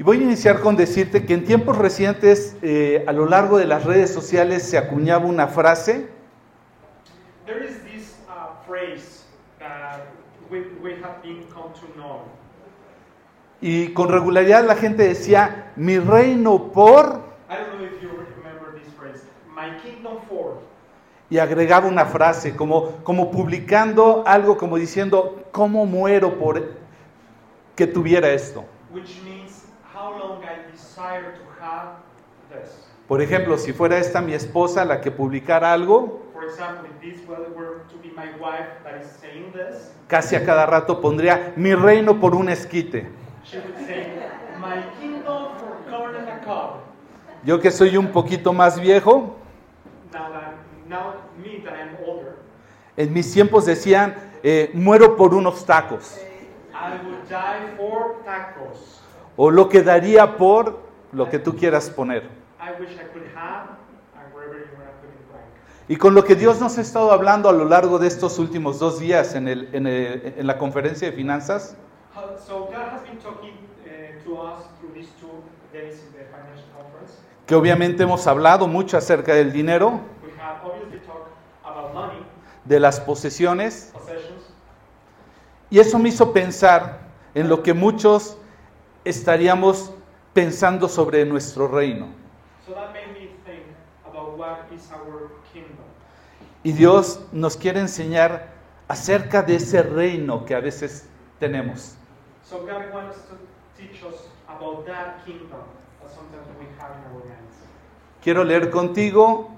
Y voy a iniciar con decirte que en tiempos recientes, eh, a lo largo de las redes sociales, se acuñaba una frase There is this uh, phrase that we, we have been come to know. y con regularidad la gente decía, mi reino por, I don't know if you remember this phrase. My kingdom for. y agregaba una frase, como, como publicando algo, como diciendo, ¿cómo muero por que tuviera esto? which means Por ejemplo, si fuera esta mi esposa la que publicara algo, casi a cada rato pondría, mi reino por un esquite. she would say, My kingdom for corn and a cob. Yo que soy un poquito más viejo, en mis tiempos decían, eh, muero por unos tacos, O lo que daría por lo que tú quieras poner. Y con lo que Dios nos ha estado hablando a lo largo de estos últimos dos días en, el- en el- en la conferencia de finanzas, How- So God has been talking to us through these two days in the financial conference. que obviamente hemos hablado mucho acerca del dinero, de las posesiones, y eso me hizo pensar en lo que muchos estaríamos pensando sobre nuestro reino. So that made me think about what is our kingdom. Y Dios nos quiere enseñar acerca de ese reino que a veces tenemos. So. Quiero leer contigo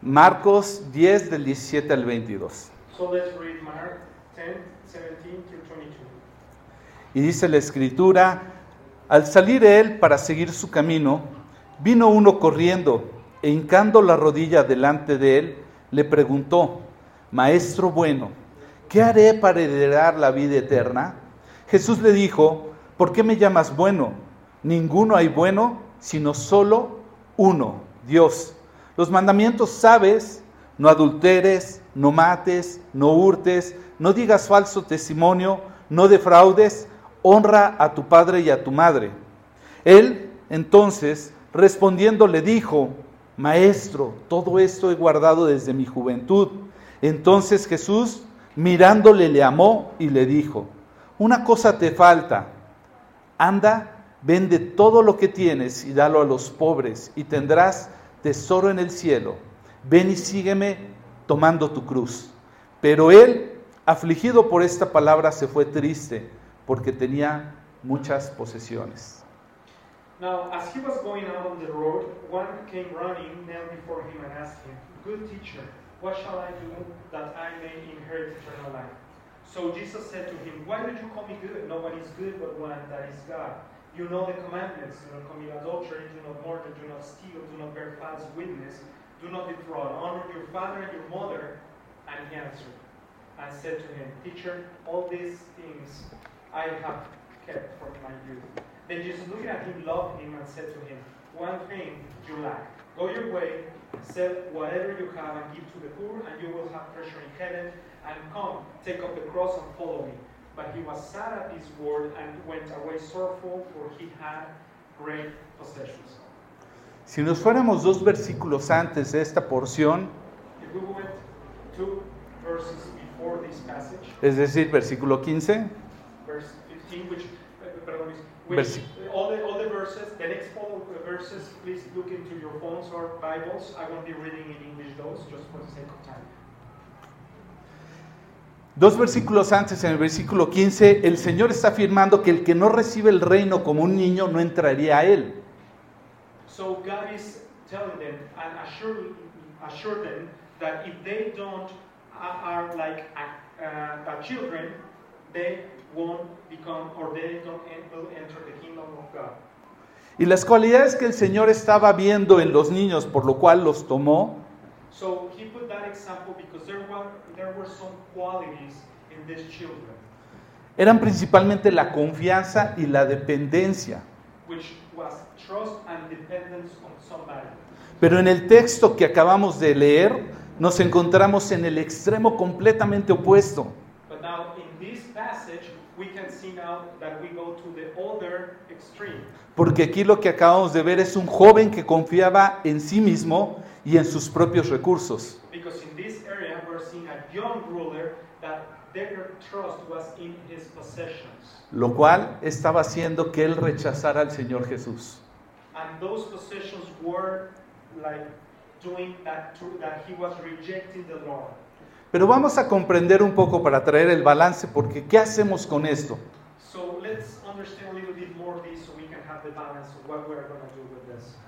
Marcos 10 del 17 al 22. So let's read Mark 10, 17 through 22. Y dice la escritura, al salir él para seguir su camino, vino uno corriendo e hincando la rodilla delante de él, le preguntó, Maestro bueno, ¿qué haré para heredar la vida eterna? Jesús le dijo, ¿por qué me llamas bueno? Ninguno hay bueno, sino solo uno, Dios. Los mandamientos sabes, no adulteres, no mates, no hurtes, no digas falso testimonio, no defraudes, honra a tu padre y a tu madre. Él entonces, respondiendo, le dijo, Maestro, todo esto he guardado desde mi juventud. Entonces Jesús, mirándole, le amó y le dijo, una cosa te falta, anda, vende todo lo que tienes y dalo a los pobres y tendrás tesoro en el cielo. Ven y sígueme tomando tu cruz. Pero él, afligido por esta palabra, se fue triste porque tenía muchas posesiones. Now, as he was going out on the road, one came running, knelt before him, and asked him, Good teacher, what shall I do that I may inherit eternal life? So Jesus said to him, Why do you call me good? No one is good but one, that is God. You know the commandments do not commit adultery, do not murder, do not steal, do not bear false witness, do not defraud, honor your father and your mother. And he answered and said to him, Teacher, all these things I have kept from my youth. Then Jesus, looking at him, loved him and said to him, One thing you lack. Go your way, sell whatever you have and give to the poor, and you will have treasure in heaven. And come, take up the cross and follow me. But he was sad at this word and went away sorrowful, for he had great possessions. Si nos fuéramos dos versículos antes de esta porción, If we went two verses before this passage, es decir, versículo 15, verse 15, which, uh, which Versi- all the all the verses, the next four verses, please look into your phones or Bibles. I won't be reading in English those, just for the sake of time. Dos versículos antes, en el versículo 15, el Señor está afirmando que el que no recibe el reino como un niño no entraría a él. So God is telling them and assure, assure them that if they don't uh, are like uh, uh, children, they won't become or they don't en- will enter the kingdom of God. Y las cualidades que el Señor estaba viendo en los niños, por lo cual los tomó, So he put that example because there were there were some qualities in these children eran principalmente la confianza y la dependencia. which was trust and dependence on somebody. Pero en el texto que acabamos de leer, nos encontramos en el extremo completamente opuesto. But now in this passage, we can see now that we go to the other extreme. Porque aquí lo que acabamos de ver es un joven que confiaba en sí mismo y en sus propios recursos. Because in this area, we're seeing a young ruler that their trust was in his possessions. lo cual estaba haciendo que él rechazara al Señor Jesús. And those possessions were like doing that, to, that he was rejecting the Lord. Pero vamos a comprender un poco para traer el balance, porque ¿qué hacemos con esto? So let's understand a little bit more this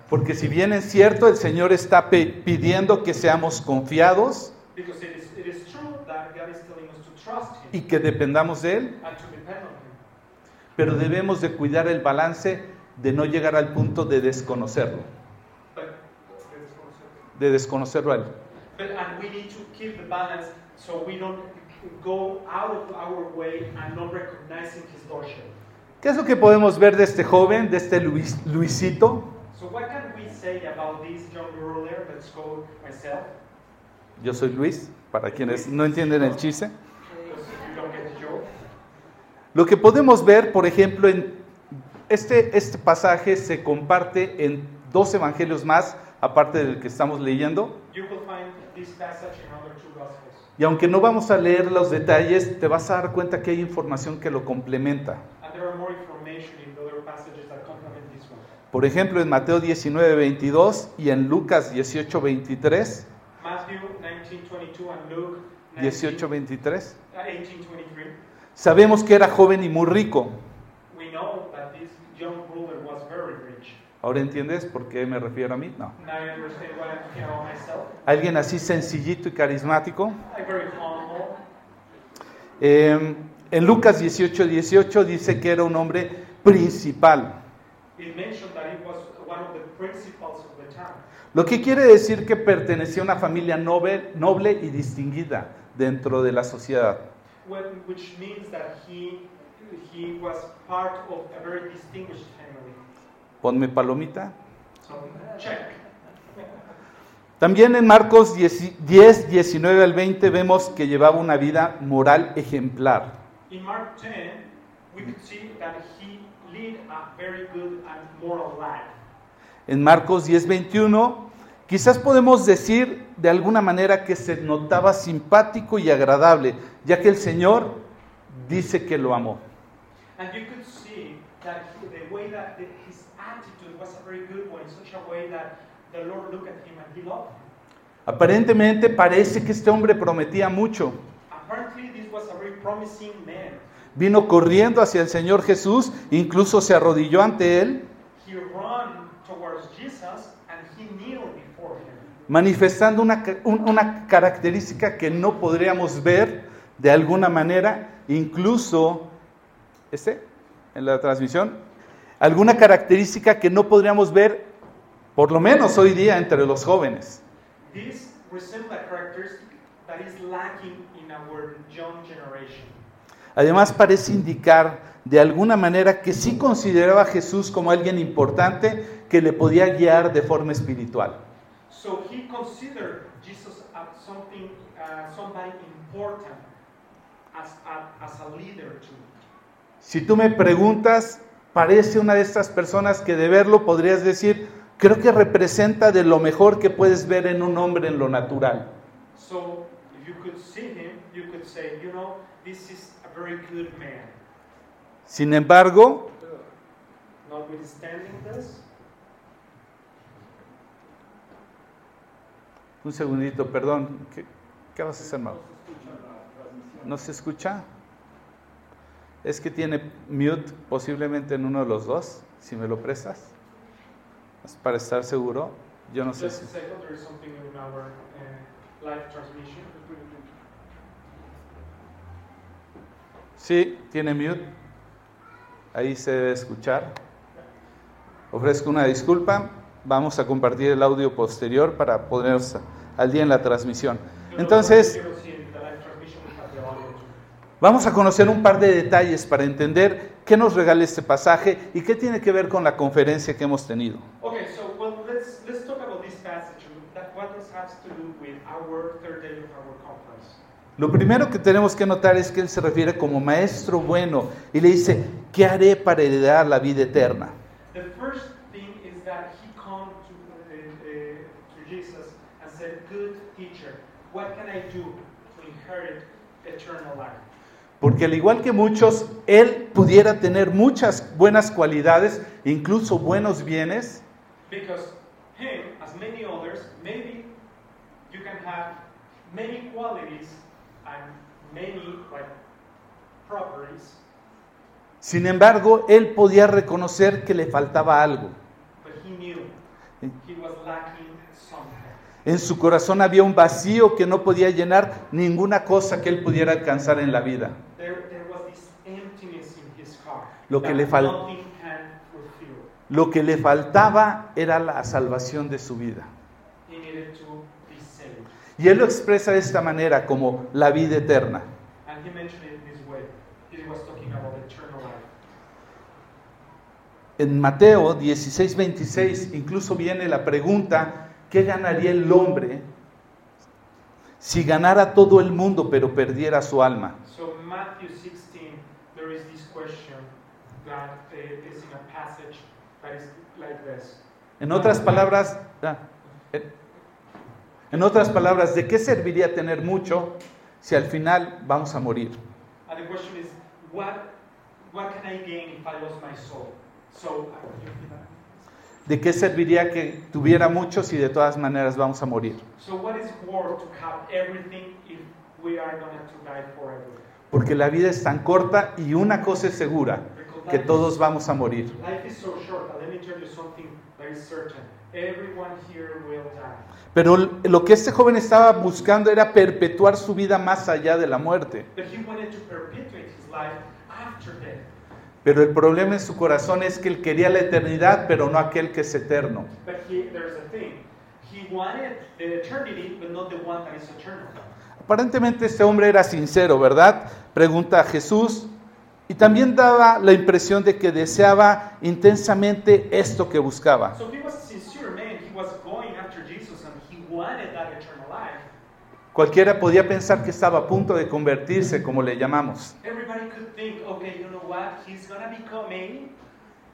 Porque si bien es cierto, el Señor está pidiendo que seamos confiados Because it is, it is true that God is telling us to trust Him y que dependamos de Él, pero debemos de cuidar el balance de no llegar al punto de desconocerlo, de desconocerlo. A Él. ¿Qué es lo que podemos ver de este joven, de este Luis- Luisito? So what can we say about this young ruler? Let's go myself. Yo soy Luis, para quienes no entienden el chiste. Lo que podemos ver, por ejemplo, en este, este pasaje se comparte en dos evangelios más, aparte del que estamos leyendo. Y aunque no vamos a leer los detalles, te vas a dar cuenta que hay información que lo complementa. Por ejemplo, en Mateo 19, 22 y en Lucas 18, 23. Matthew 19:22 and Luke 18, 19, 23. uh, 18:23. Sabemos que era joven y muy rico. We know that this young ruler was very rich. ¿Ahora entiendes por qué me refiero a mí? No. Now I understand what I'm thinking about myself. Alguien así sencillito y carismático. Eh, en Lucas 18, 18 dice que era un hombre principal. It mentioned that he was one of the principals of the town. Lo que quiere decir que pertenecía a una familia noble, noble y distinguida dentro de la sociedad. Ponme palomita. También en Marcos 10, 10, 19 al 20 vemos que llevaba una vida moral ejemplar. In Mark 10, we could see that he led a very good and moral life. En Marcos 10, 21, quizás podemos decir de alguna manera que se notaba simpático y agradable, ya que el Señor dice que lo amó. And you could see that he, the way that the, his attitude was a very good one, in such a way that the Lord looked at him and he loved him. Aparentemente parece que este hombre prometía mucho. Apparently, this was a very promising man. Vino corriendo hacia el Señor Jesús, incluso se arrodilló ante él, manifestando una, una característica que no podríamos ver de alguna manera, incluso, este, en la transmisión, alguna característica que no podríamos ver, por lo menos hoy día, entre los jóvenes. This that is lacking in our young generation. Además parece indicar de alguna manera que sí consideraba a Jesús como alguien importante que le podía guiar de forma espiritual. So he considered Jesus as something, uh, somebody important, as a, as a leader too. Si tú me preguntas, parece una de estas personas que de verlo podrías decir, creo que representa de lo mejor que puedes ver en un hombre en lo natural. So you could see him, you could say, you know, this is a very good man. Sin embargo, Notwithstanding this, un segundito, perdón, ¿qué, qué vas a hacer, Mau? ¿No se escucha? Es que tiene mute posiblemente en uno de los dos, si me lo prestas. Es Para estar seguro, yo no sé si... a second, there is something in our uh, live transmission. Sí, tiene mute. Ahí se debe escuchar. Ofrezco una disculpa. Vamos a compartir el audio posterior para ponernos al día en la transmisión. Entonces, vamos a conocer un par de detalles para entender qué nos regala este pasaje y qué tiene que ver con la conferencia que hemos tenido. Lo primero que tenemos que notar es que él se refiere como maestro bueno y le dice, ¿qué haré para heredar la vida eterna? The first thing is that he come to, to Jesus and said, Good teacher, what can I do to inherit eternal life? Porque al igual que muchos, él pudiera tener muchas buenas cualidades, incluso buenos bienes, Because him, as many others, maybe you can have many qualities and many like properties, sin embargo, él podía reconocer que le faltaba algo. but he knew he was lacking something. En su corazón había un vacío que no podía llenar ninguna cosa que él pudiera alcanzar en la vida. There, there was this emptiness in his heart Lo que le fal-. Lo que le faltaba era la salvación de su vida. He needed to be saved. Y él lo expresa de esta manera como la vida eterna. And he mentioned it this way. He was talking about eternal life. En Mateo 16, 26 incluso viene la pregunta, ¿qué ganaría el hombre si ganara todo el mundo pero perdiera su alma? So Matthew 16, there is this question that uh, is in a passage that is like this. En otras palabras, ah, en- en otras palabras, ¿de qué serviría tener mucho si al final vamos a morir? ¿De qué serviría que tuviera mucho si de todas maneras vamos a morir? so what is worth to have everything if we are going to die forever? Porque la vida es tan corta y una cosa es segura, que todos vamos a morir. Pero lo que este joven estaba buscando era perpetuar su vida más allá de la muerte. But he wanted to perpetuate his life after death. Pero el problema en su corazón es que él quería la eternidad, pero no aquel que es eterno. But he, there's a thing. He wanted the eternity, but not the one that is eternal. Aparentemente este hombre era sincero, ¿verdad? Pregunta a Jesús y también daba la impresión de que deseaba intensamente esto que buscaba. So he was a sincere man. He was going after Jesus, and he wanted that eternal life. Cualquiera podía pensar que estaba a punto de convertirse, como le llamamos. Think, okay, you know.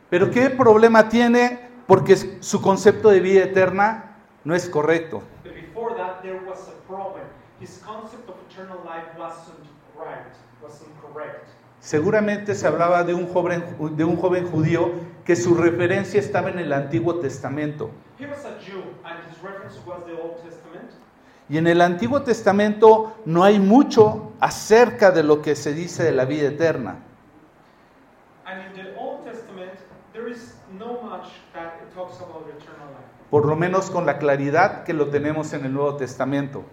Pero ¿qué problema tiene? Porque su concepto de vida eterna no es correcto. But before that, there was a problem. His concept of eternal life wasn't right, wasn't correct. Seguramente se hablaba de un joven, de un joven judío que su referencia estaba en el Antiguo Testamento. He was a Jew, and his reference was the Old Testament. Y en el Antiguo Testamento no hay mucho acerca de lo que se dice de la vida eterna. And in the Old Testament, there is no much that it talks about eternal life. por lo menos con la claridad que lo tenemos en el Nuevo Testamento.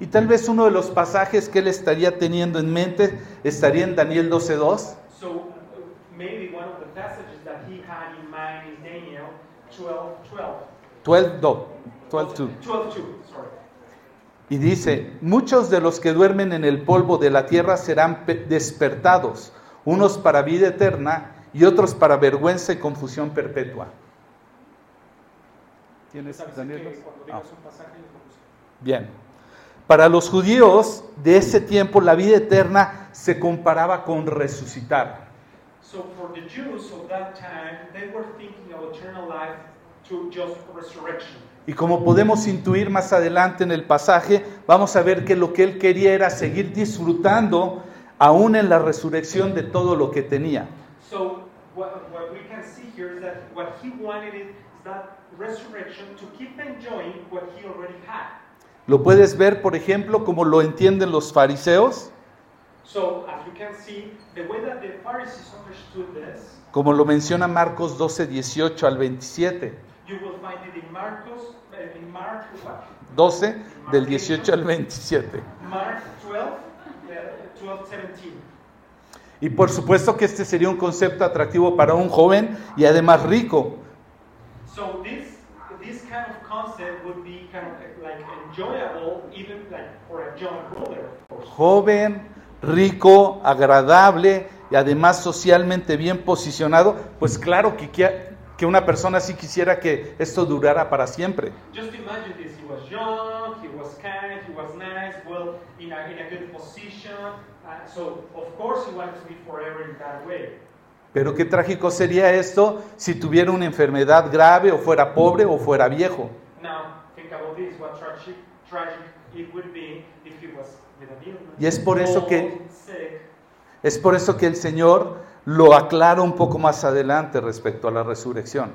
Y tal vez uno de los pasajes que él estaría teniendo en mente estaría en Daniel 12.2, So uh, maybe one of the passages that he had in mind is Daniel 12, 12. 12.2, 12.2. 12, 2, sorry. Y dice, muchos de los que duermen en el polvo de la tierra serán pe- despertados, unos para vida eterna y otros para vergüenza y confusión perpetua. ¿Tienes ¿Sabes Daniel? que 12? Ah. Bien. Para los judíos de ese tiempo la vida eterna se comparaba con resucitar. So for the Jews of that time, they were thinking of eternal life to just resurrection. Y como podemos intuir más adelante en el pasaje, vamos a ver que lo que él quería era seguir disfrutando aún en la resurrección de todo lo que tenía. So what, what we can see here is that what he wanted is that resurrection to keep enjoying what he already had. Lo puedes ver, por ejemplo, como lo entienden los fariseos, como lo menciona Marcos 12, 18 al 27. you will find it in Marcos, uh, in Mark what? 12 del 18 al 27. Mark 12, uh, 12, 17. Y por supuesto que este sería un concepto atractivo para un joven y además rico, So this this kind of concept would be kind of like enjoyable, even like for a young ruler, of course. joven, rico, agradable y además socialmente bien posicionado, pues claro que, que una persona así quisiera que esto durara para siempre. Just imagine this: he was young, he was kind, he was nice, well in a in a good position, Uh, so, of course, he wanted to be forever in that way. Pero qué trágico sería esto si tuviera una enfermedad grave o fuera pobre o fuera viejo. Now, think about this what tragic, tragic it would be if he was with an illness. Y es por eso que-. Es por eso que el Señor lo aclara un poco más adelante respecto a la resurrección.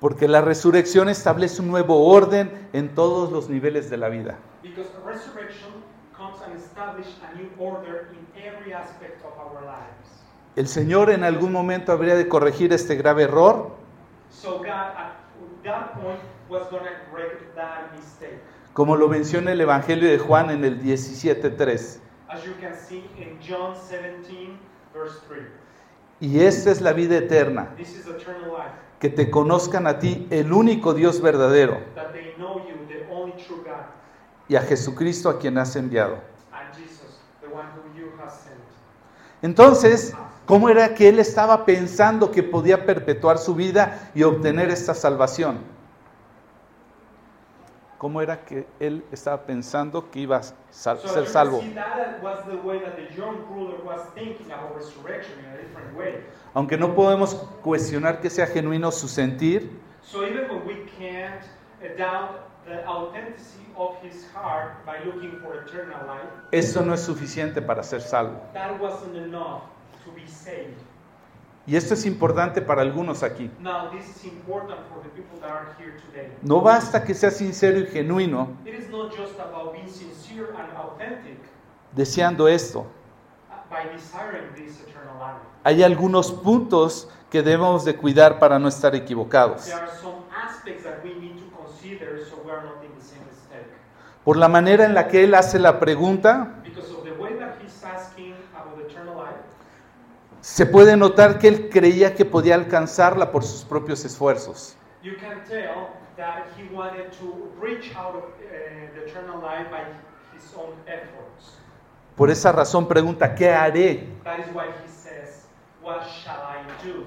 Porque la resurrección establece un nuevo orden en todos los niveles de la vida. Because a resurrection comes and establishes a new order in every aspect of our lives. El Señor en algún momento habría de corregir este grave error So God at that point como lo menciona el Evangelio de Juan en el 17.3. As you can see in John 17, verse 3. Y esta es la vida eterna, This is eternal life, que te conozcan a ti, el único Dios verdadero, that they know you, the only true God, y a Jesucristo a quien has enviado. Entonces, ¿cómo era que él estaba pensando que podía perpetuar su vida y obtener esta salvación? ¿Cómo era que él estaba pensando que iba a sal- So ser salvo? Aunque no podemos cuestionar que sea genuino su sentir, So even when we can't doubt the authenticity of his heart by looking for eternal life, eso no es suficiente para ser salvo. that wasn't enough to be saved. Y esto es importante para algunos aquí. Now, this is important for the people that are here today. No basta que sea sincero y genuino It is not just about being sincere and authentic deseando esto. by desiring this eternal life. Hay algunos puntos que debemos de cuidar para no estar equivocados. Por la manera en la que él hace la pregunta, Because of the way that he's asking about eternal life, se puede notar que él creía que podía alcanzarla por sus propios esfuerzos. you can tell that he wanted to reach out of the eternal life by his own efforts. Por esa razón pregunta, ¿qué haré? That is why he says, What shall I do?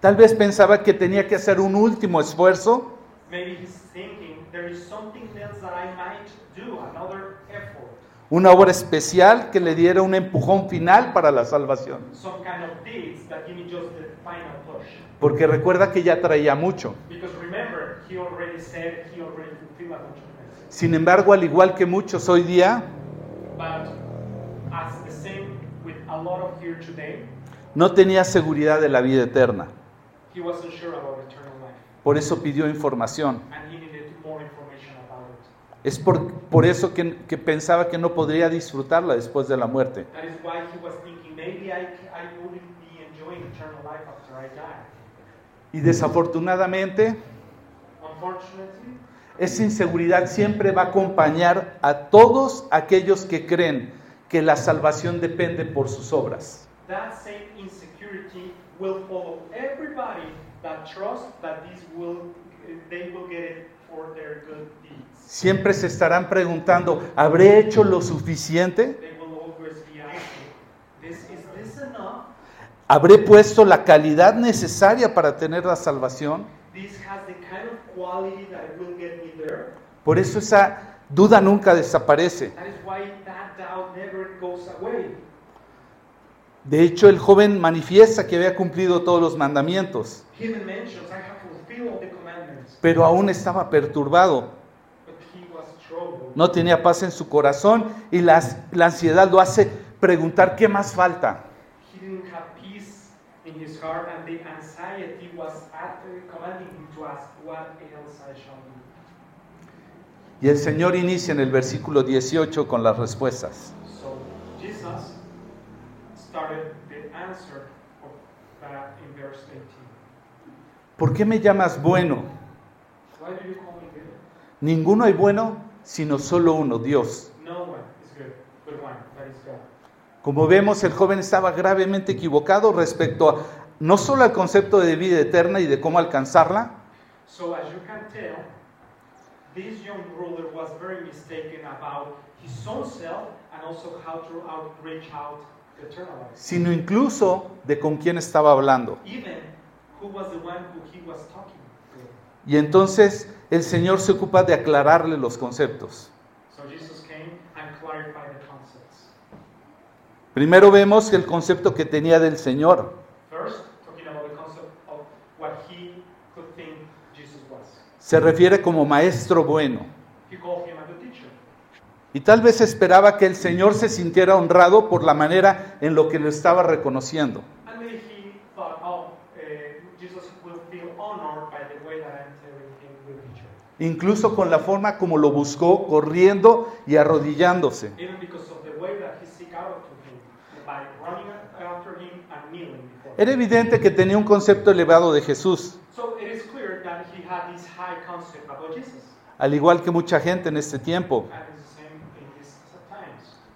Tal vez pensaba que tenía que hacer un último esfuerzo Maybe he's thinking there is something else that I might do, another effort, una obra especial que le diera un empujón final para la salvación. Porque recuerda que ya traía mucho. Sin embargo, al igual que muchos hoy día, no tenía seguridad de la vida eterna. Por eso pidió información. And he needed more information about it. Es por, por eso que, que pensaba que no podría disfrutarla después de la muerte. That is why he was thinking maybe I, I wouldn't be enjoying eternal life after I die. Y desafortunadamente, esa inseguridad siempre va a acompañar a todos aquellos que creen que la salvación depende por sus obras. that same insecurity will follow everybody that trusts that this will they will get it for their good deeds. Siempre se estarán preguntando, ¿habré hecho lo suficiente? ¿Habré puesto la calidad necesaria para tener la salvación? This has the kind of quality that will get me there. Por eso esa duda nunca desaparece. De hecho, el joven manifiesta que había cumplido todos los mandamientos, pero aún estaba perturbado. but he was troubled. No tenía paz en su corazón y las- la ansiedad lo hace preguntar qué más falta. Y el Señor inicia en el versículo 18 con las respuestas. So Jesus started the answer of in verse 18. ¿Por qué me llamas bueno? Why do you call me? Ninguno hay bueno, sino solo uno, Dios. Como vemos, el joven estaba gravemente equivocado respecto a no solo al concepto de vida eterna y de cómo alcanzarla, So as you can tell, this young ruler was very mistaken about his own self and also how to outreach out the eternal life. sino incluso de con quién estaba hablando. Even who was the one who he was talking. Y entonces el Señor se ocupa de aclararle los conceptos. So Jesus came and clarified the concepts. Primero vemos el concepto que tenía del Señor. First, talking about the concept of what he could think Jesus was. Se refiere como maestro bueno. Y tal vez esperaba que el Señor se sintiera honrado por la manera en lo que lo estaba reconociendo. And maybe he thought, oh, uh, Jesus will feel honored by the way that I'm telling him good teacher. Incluso con la forma como lo buscó, corriendo y arrodillándose. Era evidente que tenía un concepto elevado de Jesús, So it is clear that he had this high concept about Jesus. al igual que mucha gente en este tiempo.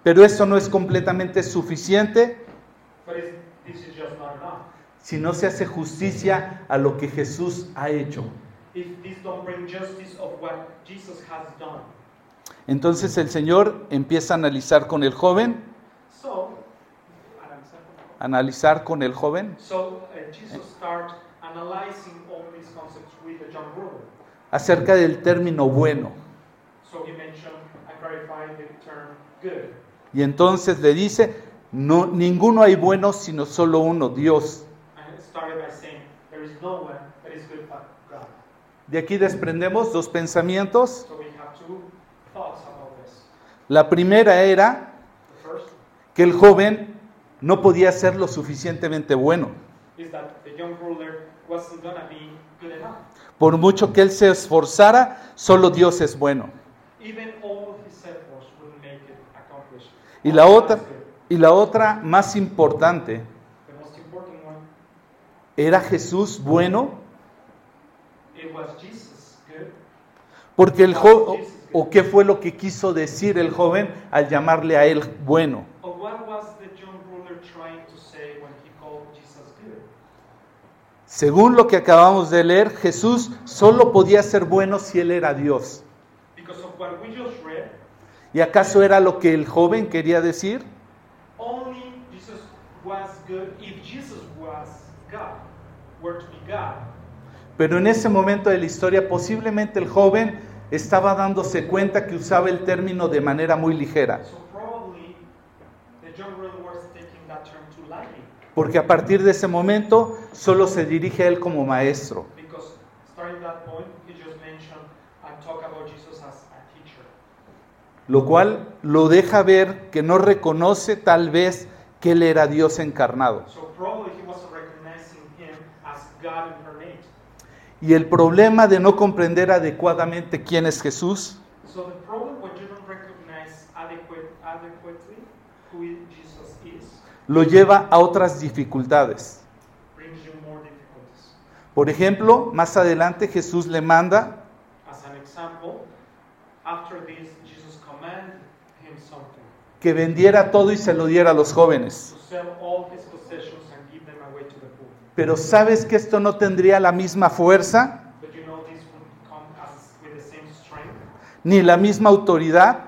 Pero esto no es completamente suficiente But it's, this is just not enough. si no se hace justicia a lo que Jesús ha hecho. If this don't bring justice of what Jesus has done. Entonces el Señor empieza a analizar con el joven, analizar con el joven so uh, Jesus started analyzing all these concepts with the young ruler. acerca del término bueno. So he mentioned and clarified the term good. Y entonces le dice, no, ninguno hay bueno sino solo uno, Dios. And it started by saying, there is no one that is good but God. De aquí desprendemos dos pensamientos. La primera era que el joven no podía ser lo suficientemente bueno. Por mucho que él se esforzara, solo Dios es bueno. Y la otra, y la otra más importante, ¿era Jesús bueno? it was Jesus good. Porque el joven, o qué fue lo que quiso decir el joven al llamarle a él bueno. Según lo que acabamos de leer, Jesús solo podía ser bueno si él era Dios. ¿Y acaso era lo que el joven quería decir? Pero en ese momento de la historia posiblemente el joven estaba dándose cuenta que usaba el término de manera muy ligera. So probably the young ruler was taking that term too lightly Porque a partir de ese momento solo se dirige a él como maestro. Lo cual lo deja ver que no reconoce tal vez que él era Dios encarnado. So probably he wasn't recognizing him as God incarnate. Y el problema de no comprender adecuadamente quién es Jesús lo lleva a otras dificultades. Por ejemplo, más adelante Jesús le manda que vendiera todo y se lo diera a los jóvenes. to sell all his possessions and give them away to the poor. Pero ¿sabes que esto no tendría la misma fuerza But you know this would come as with the same strength ni la misma autoridad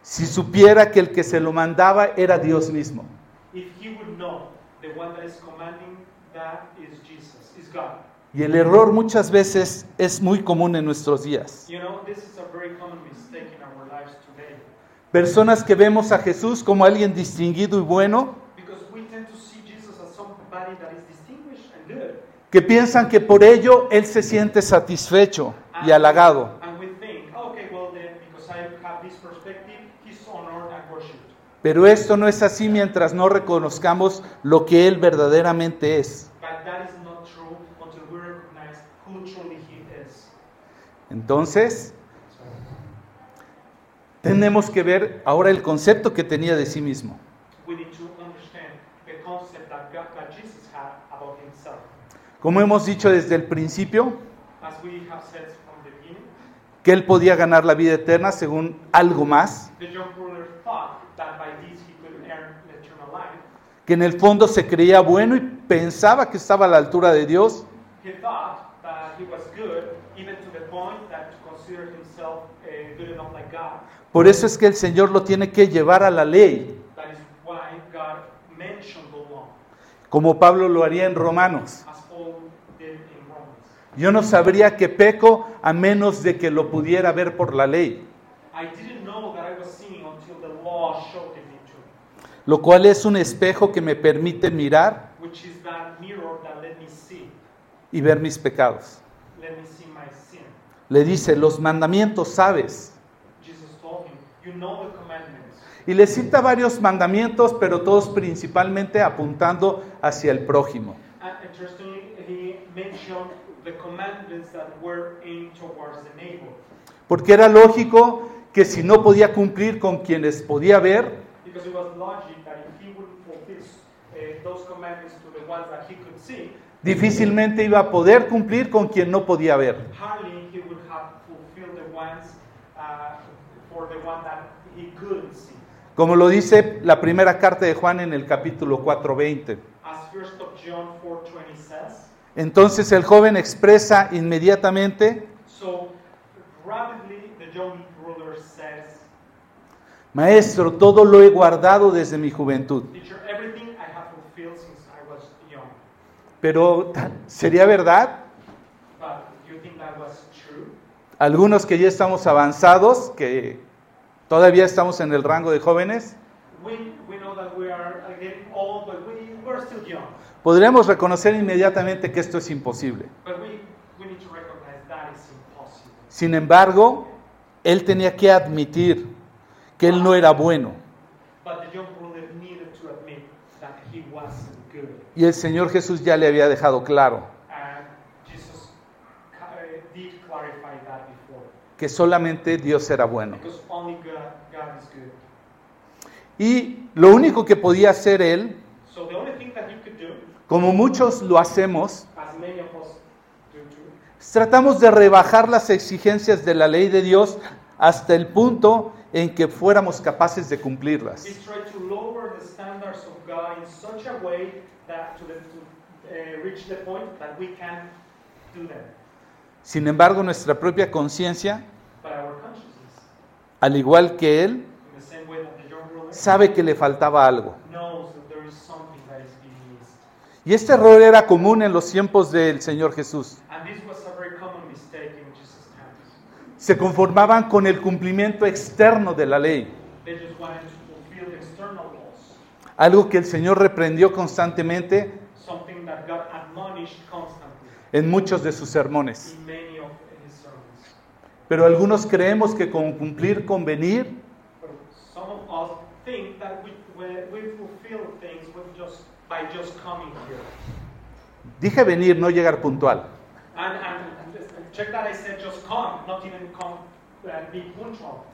si supiera que el que se lo mandaba era Dios mismo? if he would know the one that is commanding that is Jesus, is God. Y el error muchas veces es muy común en nuestros días. You know, this is a very common mistake in our lives today Personas que vemos a Jesús como alguien distinguido y bueno, because we tend to see Jesus as somebody that is distinguished and good. Que piensan que por ello Él se siente satisfecho y halagado. Pero esto no es así mientras no reconozcamos lo que Él verdaderamente es. Entonces, tenemos que ver ahora el concepto que tenía de sí mismo. We need to understand the concept that, God, that Jesus had about himself. Como hemos dicho desde el principio, As we have said from the beginning, que Él podía ganar la vida eterna según algo más, que en el fondo se creía bueno y pensaba que estaba a la altura de Dios, God. Por eso es que el Señor lo tiene que llevar a la ley, como Pablo lo haría en Romanos. as Paul did in Romans. Yo no sabría que peco a menos de que lo pudiera ver por la ley, I didn't know that I was sinning until the law showed it to me, lo cual es un espejo que me permite mirar which is that mirror that let me see, y ver mis pecados. let me see my sin. Le dice, los mandamientos sabes. Jesus told him, You know the commandments. Y le cita varios mandamientos, pero todos principalmente apuntando hacia el prójimo. The commandments that were aimed towards the neighbor. Porque era lógico que si no podía cumplir con quienes podía ver, Because it was logic that if he wouldn't fulfill uh, those commandments to the ones that he could see, difícilmente iba a poder cumplir con quien no podía ver. hardly he would have fulfilled the ones uh, for the one that he couldn't see. Como lo dice la primera carta de Juan en el capítulo 4:20. As first of John 4:20 says, Entonces el joven expresa inmediatamente, so rapidly the young ruler says, Maestro, todo lo he guardado desde mi juventud. Teacher, everything I have fulfilled since I was young. Pero, ¿sería verdad? But do you think that was true? Algunos que ya estamos avanzados, que todavía estamos en el rango de jóvenes, We, we know that we are old, but we, we're still young. Podríamos reconocer inmediatamente que esto es imposible. Sin embargo, él tenía que admitir que él no era bueno. Y el Señor Jesús ya le había dejado claro before. que solamente Dios era bueno. Y lo único que podía hacer él, So the only thing that he could do, como muchos lo hacemos, tratamos de rebajar las exigencias de la ley de Dios hasta el punto en que fuéramos capaces de cumplirlas. them. Sin embargo, nuestra propia conciencia, al igual que él, sabe que le faltaba algo. knows that there is something that is being missed. Y este error era común en los tiempos del Señor Jesús. Se conformaban con el cumplimiento externo de la ley, algo que el Señor reprendió constantemente en muchos de sus sermones. Pero algunos creemos que con cumplir, con by just coming here. dije venir, no llegar puntual. And, check that I said just come, not even come and be punctual.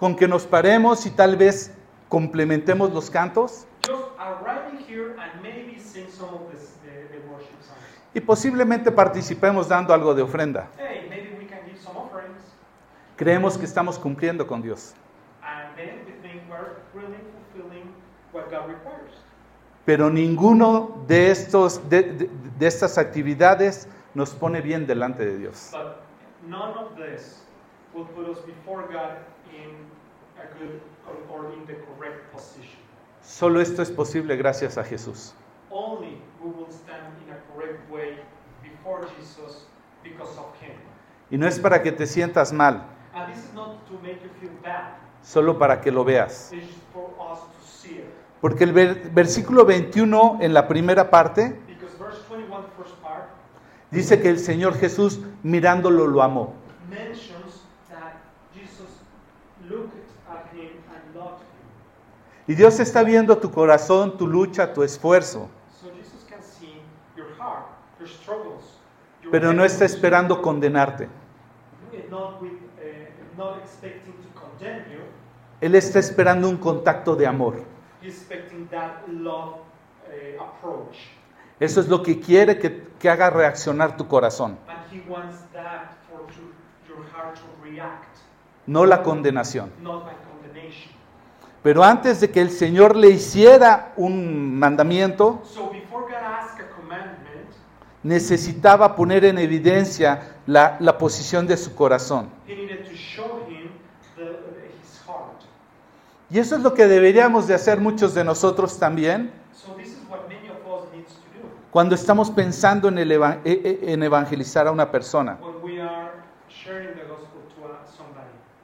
Con que nos paremos y tal vez complementemos los cantos Just arriving here and maybe sing some of this, the, the worship songs. y posiblemente participemos dando algo de ofrenda. Hey, maybe we can give some offerings. Creemos que estamos cumpliendo con Dios. And then we think we're really fulfilling what God requires. Pero ninguno de, estos, de, de- de estas actividades nos pone bien delante de Dios. Solo esto es posible gracias a Jesús. Only we will stand in a correct way before Jesus because of Him. Y no es para que te sientas mal, And this is not to make you feel bad. solo para que lo veas. This is for us to see it. Porque el ver- versículo 21 en la primera parte Because verse 21, the first part, dice que el Señor Jesús mirándolo lo amó. Y Dios está viendo tu corazón, tu lucha, tu esfuerzo, pero no está esperando condenarte. condemn you. Él está esperando un contacto de amor. He's expecting that love uh, approach, Eso es lo que quiere que, que haga reaccionar tu corazón, and he wants that for to, your heart to react, no la condenación. not by condemnation. Pero antes de que el Señor le hiciera un mandamiento, So before God asks a commandment, necesitaba poner en evidencia la, la posición de su corazón. he needed to show him the, his heart. Y eso es lo que deberíamos de hacer muchos de nosotros también, cuando estamos pensando en, el eva- e- e- en evangelizar a una persona.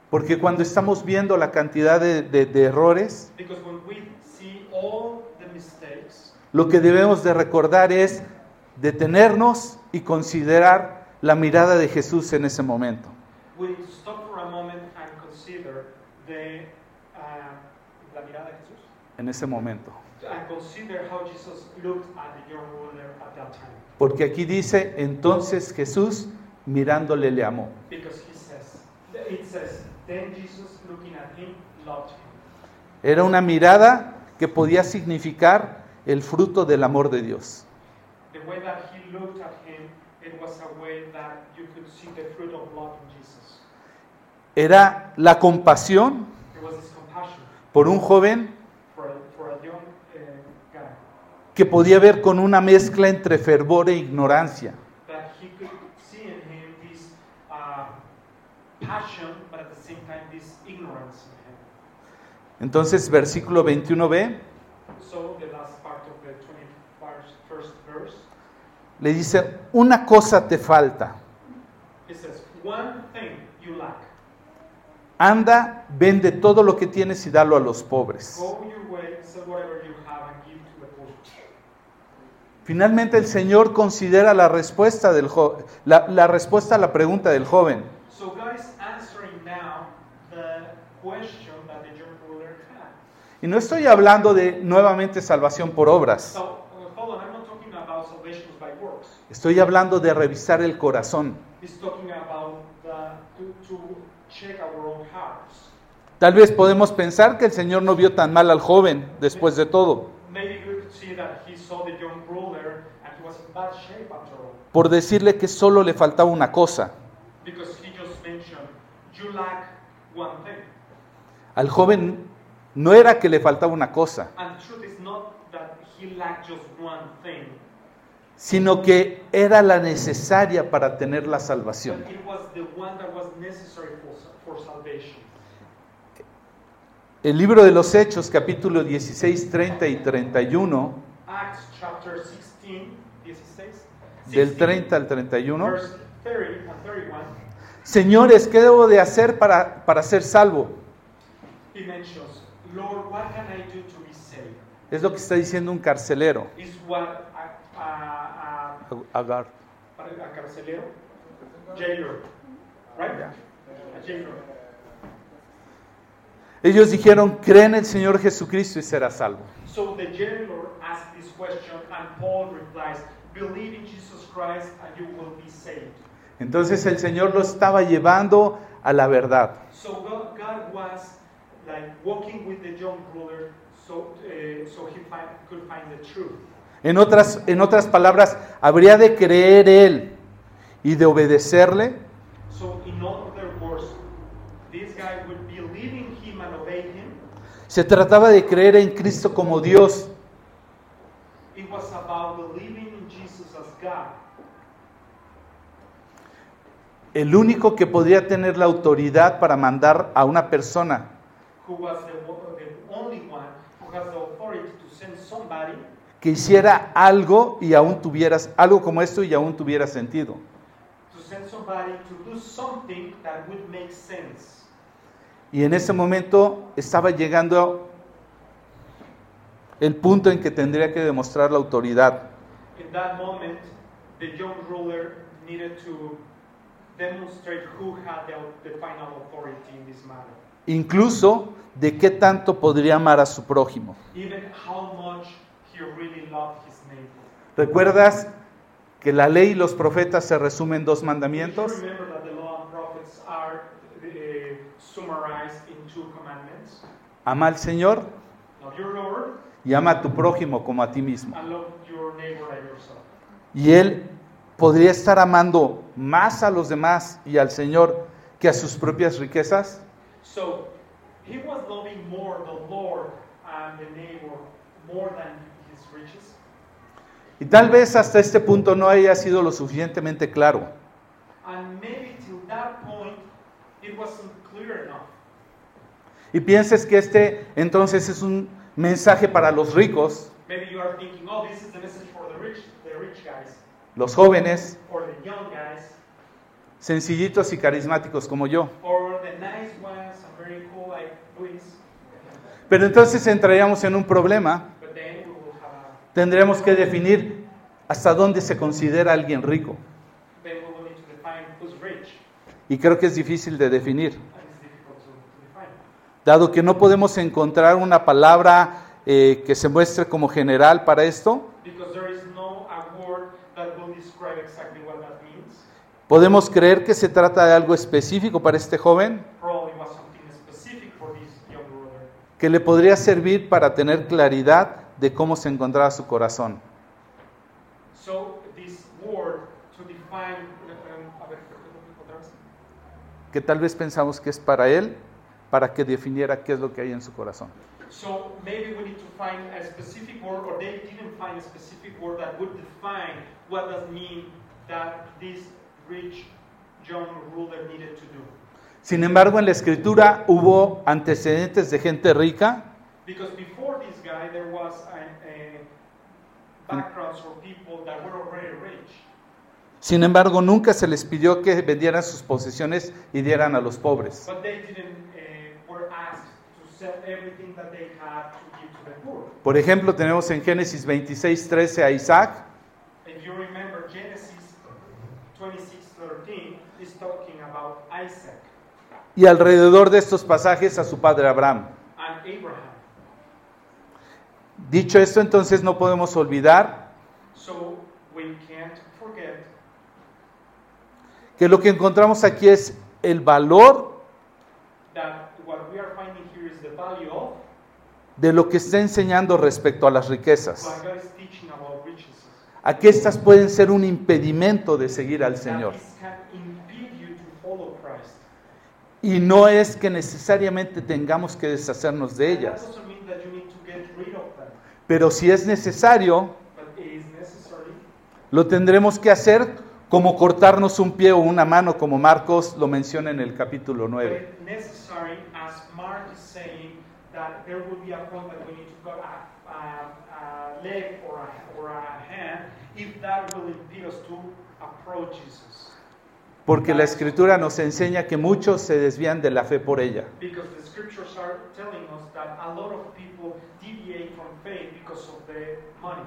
Porque cuando estamos viendo la cantidad de, de- de errores, lo que debemos de recordar es detenernos y considerar la mirada de Jesús en ese momento. we need to stop for a moment and consider the uh, la mirada de Jesús. En ese momento. And consider how Jesus looked at the young ruler at that time. Porque aquí dice, entonces Jesús mirándole le amó. Because he says, it says, then Jesus looking at him loved him. Era una mirada que podía significar el fruto del amor de Dios. The way that he looked at him, it was a way that you could see the fruit of love in Jesus. Era la compasión por un joven for a, for a young uh, guy que podía ver con una mezcla entre fervor e ignorancia. uh. Entonces, versículo 21b So the last part of the 21st verse, le dice, una cosa te falta. it says, one thing you lack. Anda, vende todo lo que tienes y dalo a los pobres. Go your way, sell whatever you have, and give to the poor. Finalmente el Señor considera la respuesta, del la, la respuesta a la pregunta del joven. Y no estoy hablando de nuevamente salvación por obras. Uh. Estoy hablando de revisar el corazón. Tal vez podemos pensar que el Señor no vio tan mal al joven después de todo, Maybe we could see that he saw the young ruler and he was in bad shape after all. Por decirle que solo le faltaba una cosa. Because he just mentioned, you lack one thing. Al joven no era que le faltaba una cosa, sino que era la necesaria para tener la salvación. El libro de los Hechos, capítulo 16, 30 y 31, Acts chapter 16, 16, del 16, 30 al 31, verse 30 and 31, Señores, ¿qué debo de hacer para, para ser salvo? he mentions, Lord, what can I do to be saved? Es lo que está diciendo un carcelero. A, a, a, carcelero? Jailer, right? A jailer. Ellos dijeron, cree en el Señor Jesucristo y serás salvo. So the jailer asked this question, and Paul replies, Believe in Jesus Christ and you will be saved. Entonces el Señor lo estaba llevando a la verdad. So God, God was like walking with the young ruler so, so he find, could find the truth. En otras, en otras palabras, habría de creer Él y de obedecerle So, in other words, this guy would believe in him and obey him. Se trataba de creer en Cristo como Dios. It was about believing in Jesus as God, El único que podría tener la autoridad para mandar a una persona que hiciera algo y aún tuvieras algo como esto y aún tuviera sentido. to send somebody to do something that would make sense. Y en ese momento estaba llegando el punto en que tendría que demostrar la autoridad. In that moment, the young ruler needed to demonstrate who had the, the final authority in this matter. Incluso de qué tanto podría amar a su prójimo. Even how much he really loved his neighbor. ¿Recuerdas que la ley y los profetas se resumen en dos mandamientos? you remember that the law and prophets are uh, summarized in two commandments? Ama al Señor Love your Lord y ama a tu prójimo como a ti mismo. and love your neighbor like yourself. Y él podría estar amando más a los demás y al Señor que a sus propias riquezas. So he was loving more the Lord and the neighbor more than his riches. Y tal vez hasta este punto no haya sido lo suficientemente claro. And maybe till that point it wasn't clear enough. Y pienses que este entonces es un mensaje para los ricos Maybe you are thinking, oh, this is the message for the rich, the rich guys, los jóvenes, or the young guys, sencillitos y carismáticos como yo. or the nice ones and very cool like Luis. Pero entonces entraríamos en un problema. But then we will have a, Tendríamos que definir hasta dónde se considera alguien rico. then we will need to define who's rich, Y creo que es difícil de definir, dado que no podemos encontrar una palabra eh, que se muestre como general para esto. Podemos creer que se trata de algo específico para este joven, que le podría servir para tener claridad de cómo se encontraba su corazón. Um. Que tal vez pensamos que es para él, para que definiera qué es lo que hay en su corazón. So maybe we need to find a specific word, or they didn't find a specific word that would define what does mean that this rich young ruler needed to do. Sin embargo, en la escritura hubo antecedentes de gente rica Because before this guy, there was a, a backgrounds for people that were already rich. Sin embargo, nunca se les pidió que vendieran sus posesiones y dieran a los pobres. But they didn't Por ejemplo, tenemos en Génesis 26, 13 a Isaac, If you remember Genesis 26:13 is talking about Isaac y alrededor de estos pasajes a su padre Abraham. and Abraham. Dicho esto, entonces no podemos olvidar So we can't forget que lo que encontramos aquí es el valor that what we are finding here is the value of de lo que está enseñando respecto a las riquezas. what God is teaching about riches. A que éstas pueden ser un impedimento de seguir al Señor. Y no es que necesariamente tengamos que deshacernos de ellas, pero si es necesario, but it is necessary. lo tendremos que hacer como cortarnos un pie o una mano, como Marcos lo menciona en el capítulo But 9. That there will be a point that we need to cut a, a, a leg or a, or a hand if that will impede us to approach Jesus. Porque la escritura nos enseña que muchos se desvían de la fe por ella. Because the scriptures are telling us that a lot of people deviate from faith because of the money.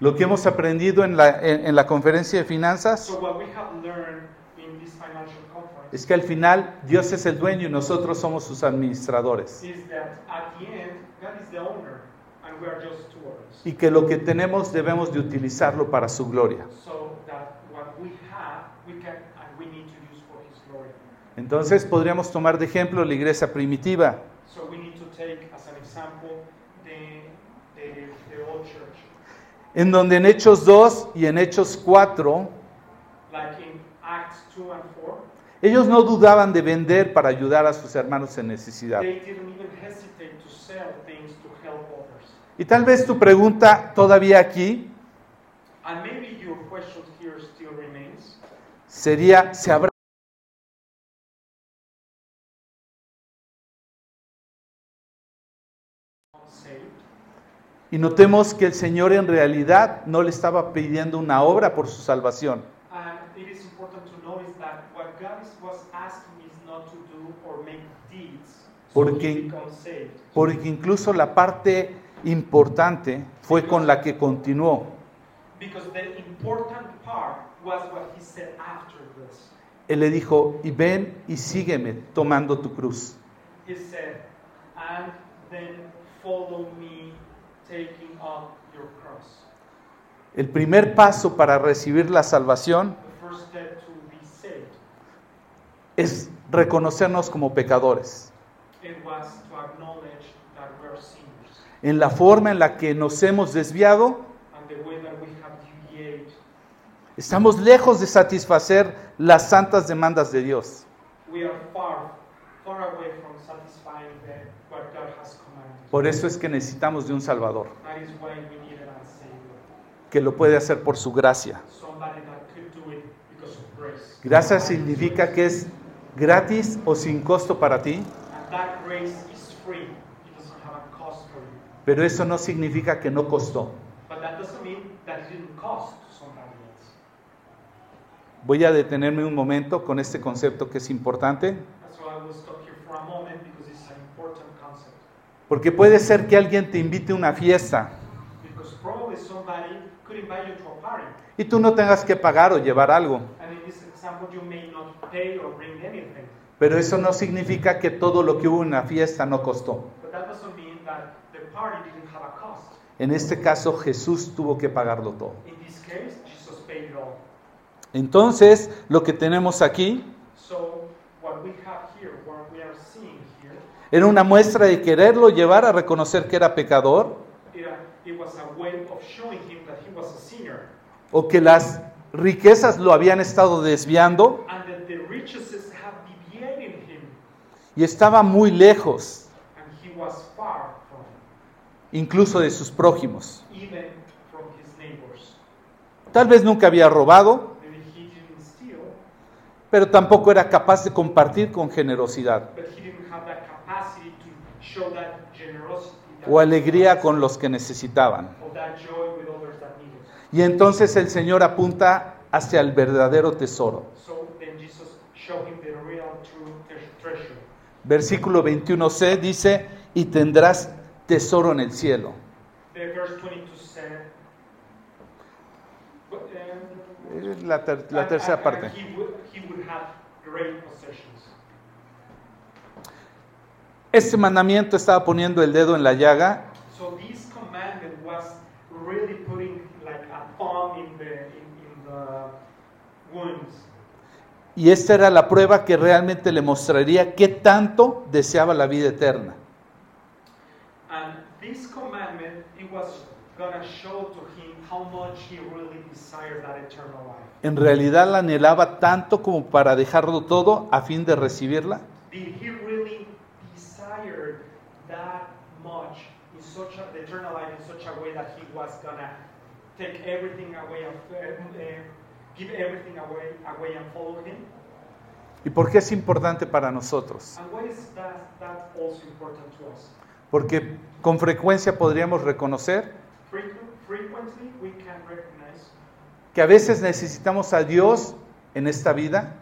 Lo que hemos aprendido en la, en- en la conferencia de finanzas So what we have learned in this financial conference es que al final Dios es el dueño y nosotros somos sus administradores. Y que lo que tenemos debemos de utilizarlo para su gloria. Entonces podríamos tomar de ejemplo la iglesia primitiva. So we need to take as an example the, the, the old church. en donde en Hechos 2 y en Hechos 4, Like in Acts 2 and 4, ellos no dudaban de vender para ayudar a sus hermanos en necesidad. they didn't even hesitate to sell things to help others. Y tal vez tu pregunta todavía aquí sería, ¿se habrá. Y notemos que el Señor en realidad no le estaba pidiendo una obra por su salvación, And it is important to notice that what God is, was asking is not to do or make deeds so Porque- incluso la parte importante fue con la que continuó. Because the important part was what he said after this. Él le dijo, y ven y sígueme tomando tu cruz. He said, and then follow me taking up your cross. El primer paso para recibir la salvación es reconocernos como pecadores. En la forma en la que nos hemos desviado, estamos lejos de satisfacer las santas demandas de Dios. we are far, far away from satisfying the, what God has commanded. Por eso es que necesitamos de un Salvador, que lo puede hacer por su gracia. Gracia significa que es gratis o sin costo para ti, And that grace is free. it doesn't have a cost for you. Pero eso no significa que no costó. But that doesn't mean that it didn't cost to somebody else. Voy a detenerme un momento con este concepto que es importante, That's why I will stop here for a moment because it's an important concept. porque puede ser que alguien te invite a una fiesta Because probably somebody could invite you to a party. y tú no tengas que pagar o llevar algo. Pero eso no significa que todo lo que hubo en la fiesta no costó. En este caso Jesús tuvo que pagarlo todo. In this case, Jesus paid it all. Entonces, lo que tenemos aquí So what we have here, what we are seeing here, era una muestra de quererlo llevar a reconocer que era pecador it, it was a way of showing him that he was a sinner o que las riquezas lo habían estado desviando and that the riches have deviated him y estaba muy lejos incluso de sus prójimos. Tal vez nunca había robado, pero tampoco era capaz de compartir con generosidad o alegría con los que necesitaban. Y entonces el Señor apunta hacia el verdadero tesoro. So then Jesus showed him the real true tre- treasure. Versículo 21c dice, y tendrás tesoro en el cielo. The verse 22 said, but, Es la, ter- la tercera parte. Este mandamiento estaba poniendo el dedo en la llaga So this commandment was really putting like a thumb in the in, in the wounds. Y esta era la prueba que realmente le mostraría qué tanto deseaba la vida eterna. And this commandment, it was gonna show to him how much he really desired that eternal life. En realidad la anhelaba tanto como para dejarlo todo a fin de recibirla. Give everything away, away and follow him? ¿Y por qué es importante para nosotros? And why is that, that also important to us? Porque con frecuencia podríamos reconocer Frequent, frequently we can recognize que a veces necesitamos a Dios en esta vida,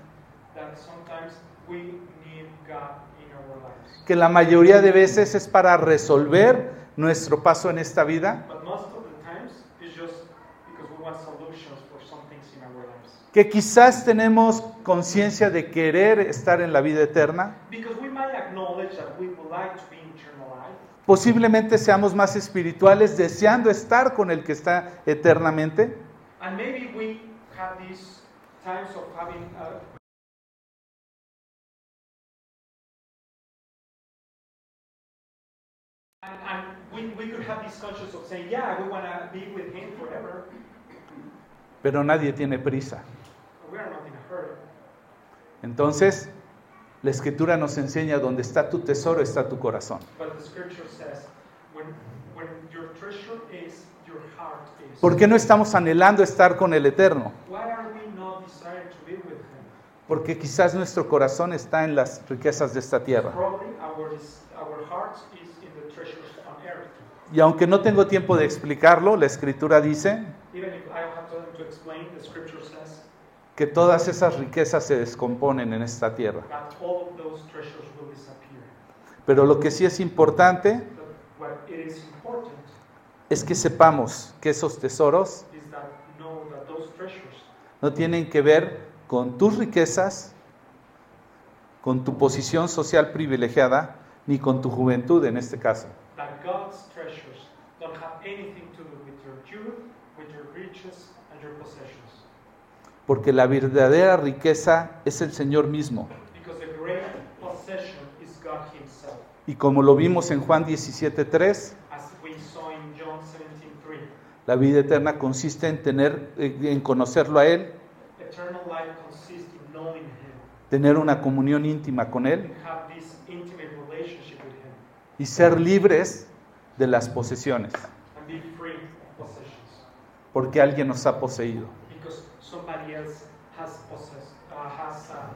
that sometimes we need God in our lives. que la mayoría de veces es para resolver nuestro paso en esta vida, But most of the times it's just because we want solutions for some things in our lives. Que quizás tenemos conciencia de querer estar en la vida eterna, posiblemente seamos más espirituales deseando estar con el que está eternamente, pero nadie tiene prisa. Entonces, la escritura nos enseña donde está tu tesoro, está tu corazón. ¿Por qué no estamos anhelando estar con el eterno? Porque quizás nuestro corazón está en las riquezas de esta tierra. Y aunque no tengo tiempo de explicarlo, la escritura dice que todas esas riquezas se descomponen en esta tierra. that all of those treasures will disappear. Pero lo que sí es importante But what it is important es que sepamos que esos tesoros is that know that those treasures no tienen que ver con tus riquezas, con tu posición social privilegiada, ni con tu juventud en este caso. that God's treasures don't have anything to do with your youth, with your riches and your possessions. Porque la verdadera riqueza es el Señor mismo. Y como lo vimos en Juan 17:3, As we saw in John 17:3, la vida eterna consiste en tener en conocerlo a él, tener una comunión íntima con él y ser libres de las posesiones, porque alguien nos ha poseído. Because somebody else has possessed, uh, has, uh,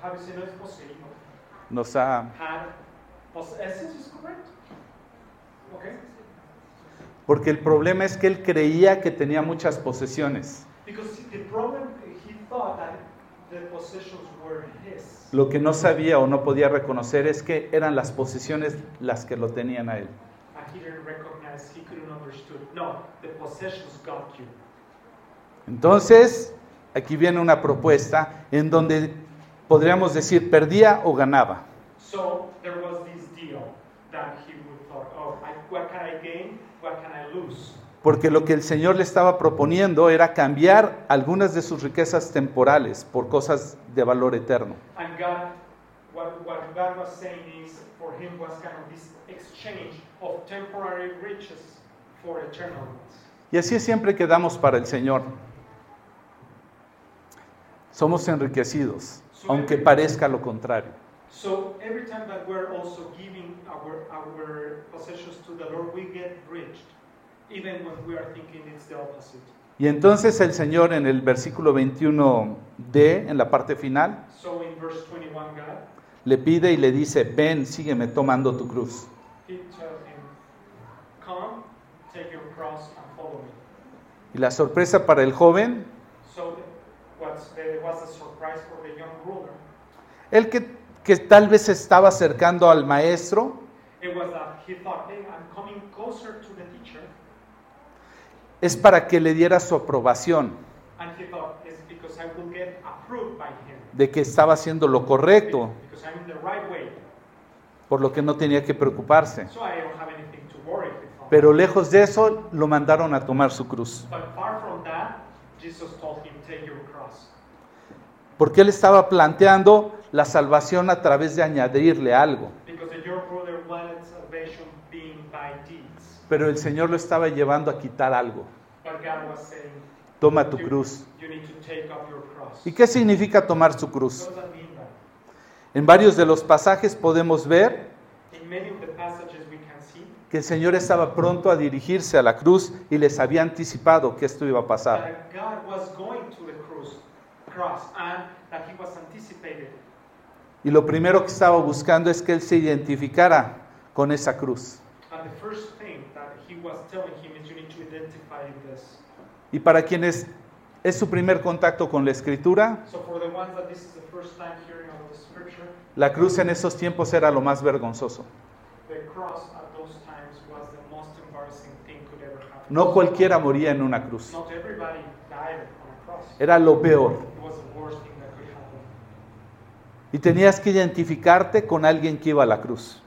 how do you say no es poseído? Nos ha Had possesses is correct. Okay? Porque el problema es que él creía que tenía muchas posesiones. Because the problem, he thought that the possessions were his. Lo que no sabía o no podía reconocer es que eran las posesiones las que lo tenían a él. And he didn't recognize, he couldn't understood. No, the possessions got you. Entonces, aquí viene una propuesta en donde podríamos decir perdía o ganaba. So there was this deal that he would thought, oh, what can I gain? What can I lose? Porque lo que el Señor le estaba proponiendo era cambiar algunas de sus riquezas temporales por cosas de valor eterno. And God, what, what God was saying is, for him was kind of this exchange of temporary riches for eternal ones. Y así es siempre que damos para el Señor. Somos enriquecidos, aunque parezca lo contrario. So every time that we're also giving our, our possessions to the Lord, we get rich, even when we are thinking it's the opposite. Y entonces el Señor en el versículo 21d, en la parte final, So in verse 21, God, le pide y le dice, ven, sígueme tomando tu cruz. Him, Come, take your cross and me. Y la sorpresa para el joven, what's the, was the surprise for the young ruler? el que, que tal vez estaba acercando al maestro, It was that he thought, hey, I'm coming closer to the teacher. es para que le diera su aprobación And he thought, it's because I will get approved by him. de que estaba haciendo lo correcto, Because I'm in the right way. por lo que no tenía que preocuparse. So I don't have anything to worry, he thought. Pero lejos de eso, lo mandaron a tomar su cruz. But far from that, Porque él estaba planteando la salvación a través de añadirle algo. Pero el Señor lo estaba llevando a quitar algo. Toma tu cruz. ¿Y qué significa tomar su cruz? En varios de los pasajes podemos ver que el Señor estaba pronto a dirigirse a la cruz y les había anticipado que esto iba a pasar. Y lo primero que estaba buscando es que él se identificara con esa cruz. And the first thing that he was telling him is you need to identify this. Y para quienes es su primer contacto con la escritura, la cruz en esos tiempos era lo más vergonzoso. the cross at those times was the most embarrassing thing could ever happen. No cualquiera moría en una cruz. Era lo peor. Y tenías que identificarte con alguien que iba a la cruz.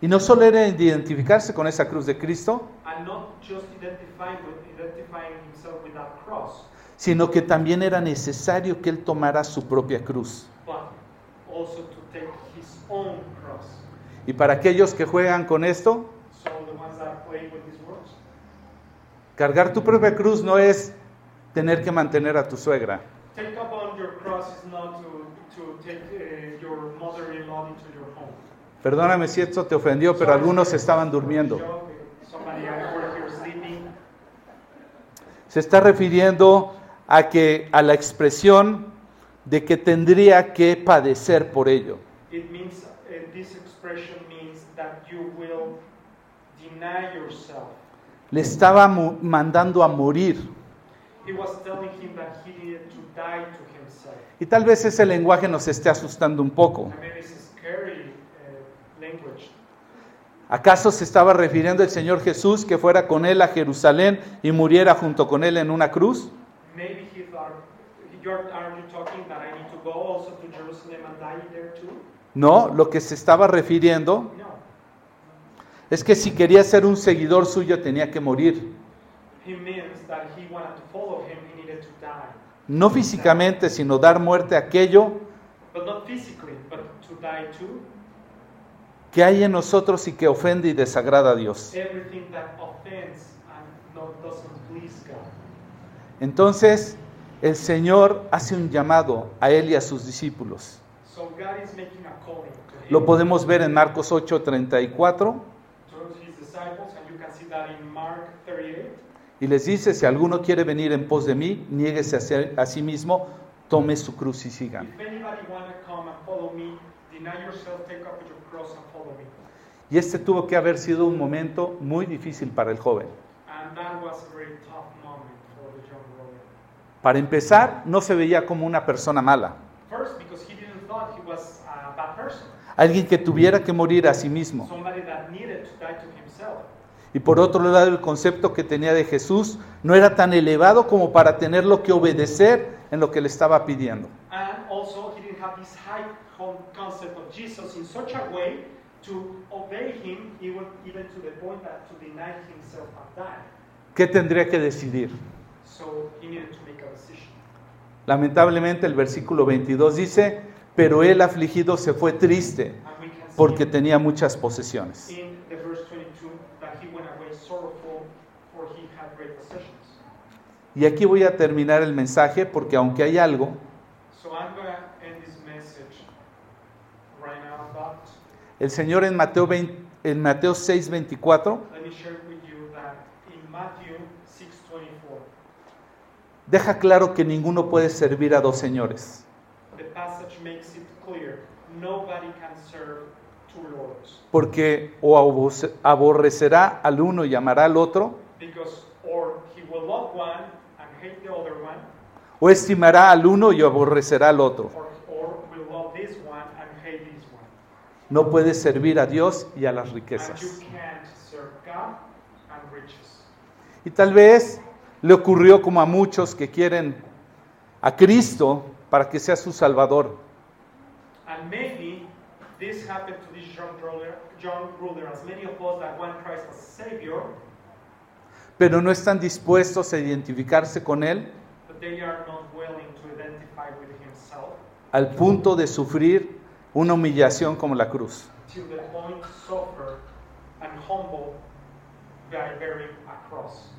Y no solo era identificarse con esa cruz de Cristo, sino que también era necesario que él tomara su propia cruz. but also to take his own cross. Y para aquellos que juegan con esto, cargar tu propia cruz no es tener que mantener a tu suegra. take up on your cross is not to, to take your mother-in-law into your home. Perdóname si esto te ofendió, pero algunos estaban durmiendo. Sleeping. Se está refiriendo a que a la expresión de que tendría que padecer por ello. It means this expression means that you will deny yourself. Le estaba mandando a morir. He was telling him that he needed to die to himself. Y tal vez ese lenguaje nos esté asustando un poco. I mean, it's a scary uh, language. ¿Acaso se estaba refiriendo el Señor Jesús que fuera con él a Jerusalén y muriera junto con él en una cruz? Maybe he thought, are you talking that I need to go also to Jerusalem and die there too? No, lo que se estaba refiriendo es que si quería ser un seguidor suyo tenía que morir. No físicamente, sino dar muerte a aquello que hay en nosotros y que ofende y desagrada a Dios. Entonces, el Señor hace un llamado a él y a sus discípulos. Lo podemos ver en Marcos 8:34 to his disciples, and you can see that in Mark 38. y les dice, si alguno quiere venir en pos de mí, niéguese a, sí- a sí mismo, tome su cruz y sígame. Y este tuvo que haber sido un momento muy difícil para el joven. Para empezar, no se veía como una persona mala, First, because he didn't thought he was a bad person, alguien que tuviera que morir a sí mismo. Y por otro lado, el concepto que tenía de Jesús no era tan elevado como para tenerlo que obedecer en lo que le estaba pidiendo. And also, he didn't have this high con- concept of Jesus in such a way to obey him, even, even to the point that to deny himself and die. ¿Qué tendría que decidir? So he needed to make a decision. Lamentablemente el versículo 22 dice, pero él afligido se fue triste porque tenía muchas posesiones. in the verse 22 that he went away sorrowful, for he had great possessions. Y aquí voy a terminar el mensaje porque aunque hay algo, So I'm going to end this message right now about. el Señor en Mateo, 20 en Mateo 6, 24 Let me share with you that in Matthew 6:24, deja claro que ninguno puede servir a dos señores, passage makes it clear nobody can serve two lords porque o abo- aborrecerá al uno y amará al otro, because or he will love one and hate the other one, o estimará al uno y aborrecerá al otro. or, or will love this one and hate this one. No puede servir a Dios y a las And you riquezas. can't serve God and riches. Y tal vez le ocurrió como a muchos que quieren a Cristo para que sea su Salvador, And maybe this happened to this ruler, as many of us that want Christ as Savior, pero no están dispuestos a identificarse con Él but they are not willing to identify with Himself al punto de sufrir una humillación como la cruz. the point to suffer and humble by bearing a cross.